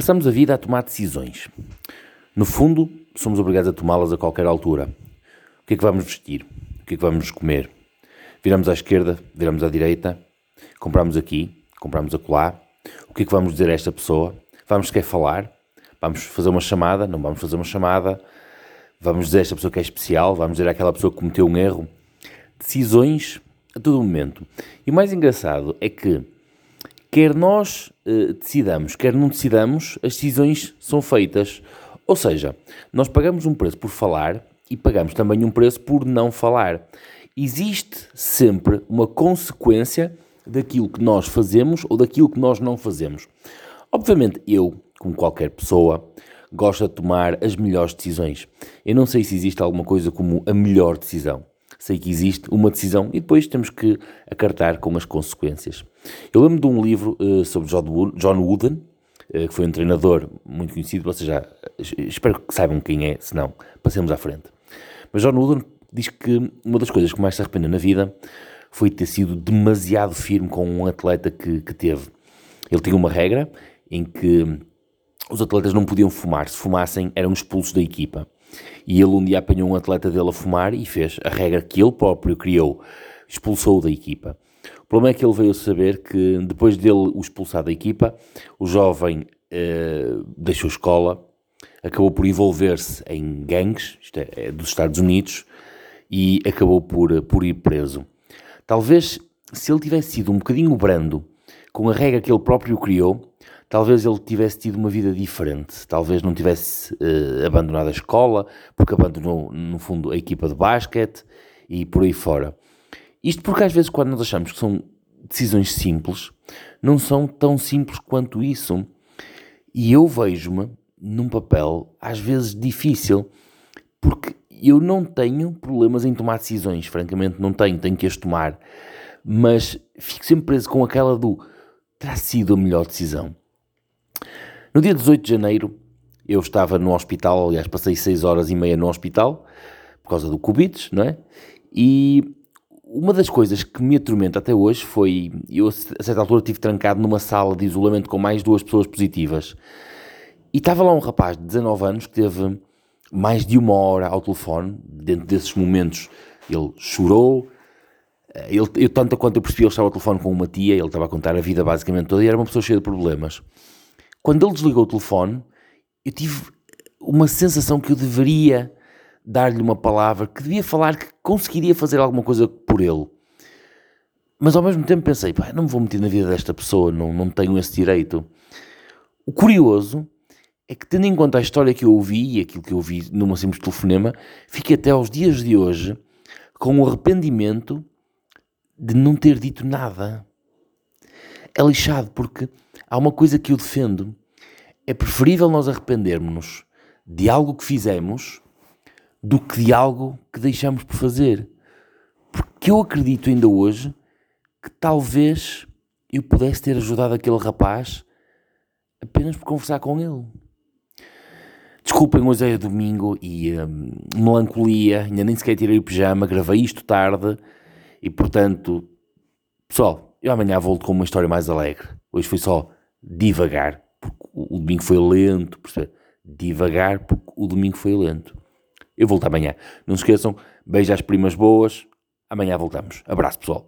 Passamos a vida a tomar decisões. No fundo, somos obrigados a tomá-las a qualquer altura. O que é que vamos vestir? O que é que vamos comer? Viramos à esquerda, viramos à direita, compramos aqui, compramos acolá. O que é que vamos dizer a esta pessoa? Vamos querer falar? Vamos fazer uma chamada? Não vamos fazer uma chamada? Vamos dizer a esta pessoa que é especial? Vamos dizer àquela pessoa que cometeu um erro? Decisões a todo momento. E o mais engraçado é que quer nós uh, decidamos, quer não decidamos, as decisões são feitas. Ou seja, nós pagamos um preço por falar e pagamos também um preço por não falar. Existe sempre uma consequência daquilo que nós fazemos ou daquilo que nós não fazemos. Obviamente, eu, como qualquer pessoa, gosto de tomar as melhores decisões. Eu não sei se existe alguma coisa como a melhor decisão sei que existe uma decisão e depois temos que acartar com as consequências. Eu lembro de um livro uh, sobre John Wooden, uh, que foi um treinador muito conhecido, vocês já, espero que saibam quem é, se não, passemos à frente. Mas John Wooden diz que uma das coisas que mais se arrependeu na vida foi ter sido demasiado firme com um atleta que, que teve. Ele tinha uma regra em que os atletas não podiam fumar, se fumassem eram expulsos da equipa. E ele um dia apanhou um atleta dele a fumar e fez a regra que ele próprio criou, expulsou da equipa. O problema é que ele veio saber que depois dele o expulsar da equipa, o jovem eh, deixou escola, acabou por envolver-se em gangues, é, é, dos Estados Unidos, e acabou por, por ir preso. Talvez se ele tivesse sido um bocadinho brando com a regra que ele próprio criou, talvez ele tivesse tido uma vida diferente, talvez não tivesse uh, abandonado a escola, porque abandonou, no fundo, a equipa de basquete e por aí fora. Isto porque às vezes, quando nós achamos que são decisões simples, não são tão simples quanto isso. E eu vejo-me num papel, às vezes, difícil, porque eu não tenho problemas em tomar decisões, francamente, não tenho, tenho que as tomar, mas fico sempre preso com aquela do terá sido a melhor decisão. No dia 18 de janeiro, eu estava no hospital, aliás, passei 6 horas e meia no hospital, por causa do Covid, não é? E uma das coisas que me atormenta até hoje foi, eu a certa altura estive trancado numa sala de isolamento com mais duas pessoas positivas. E estava lá um rapaz de 19 anos que teve mais de uma hora ao telefone, dentro desses momentos ele chorou, ele, eu, tanto quanto eu percebi, ele estava ao telefone com uma tia, ele estava a contar a vida basicamente toda e era uma pessoa cheia de problemas. Quando ele desligou o telefone, eu tive uma sensação que eu deveria dar-lhe uma palavra, que devia falar que conseguiria fazer alguma coisa por ele. Mas ao mesmo tempo pensei, pá, não me vou meter na vida desta pessoa, não, não tenho esse direito. O curioso é que, tendo em conta a história que eu ouvi e aquilo que eu ouvi numa simples telefonema, fiquei até aos dias de hoje com o arrependimento de não ter dito nada. É lixado porque há uma coisa que eu defendo. É preferível nós arrependermos-nos de algo que fizemos do que de algo que deixamos por fazer. Porque eu acredito ainda hoje que talvez eu pudesse ter ajudado aquele rapaz apenas por conversar com ele. Desculpem, hoje é domingo e hum, melancolia, ainda nem sequer tirei o pijama, gravei isto tarde e portanto, pessoal, eu amanhã volto com uma história mais alegre. Hoje foi só devagar, porque o domingo foi lento, percebe? Devagar, porque o domingo foi lento. Eu volto amanhã. Não se esqueçam, beijo às primas boas. Amanhã voltamos. Abraço, pessoal.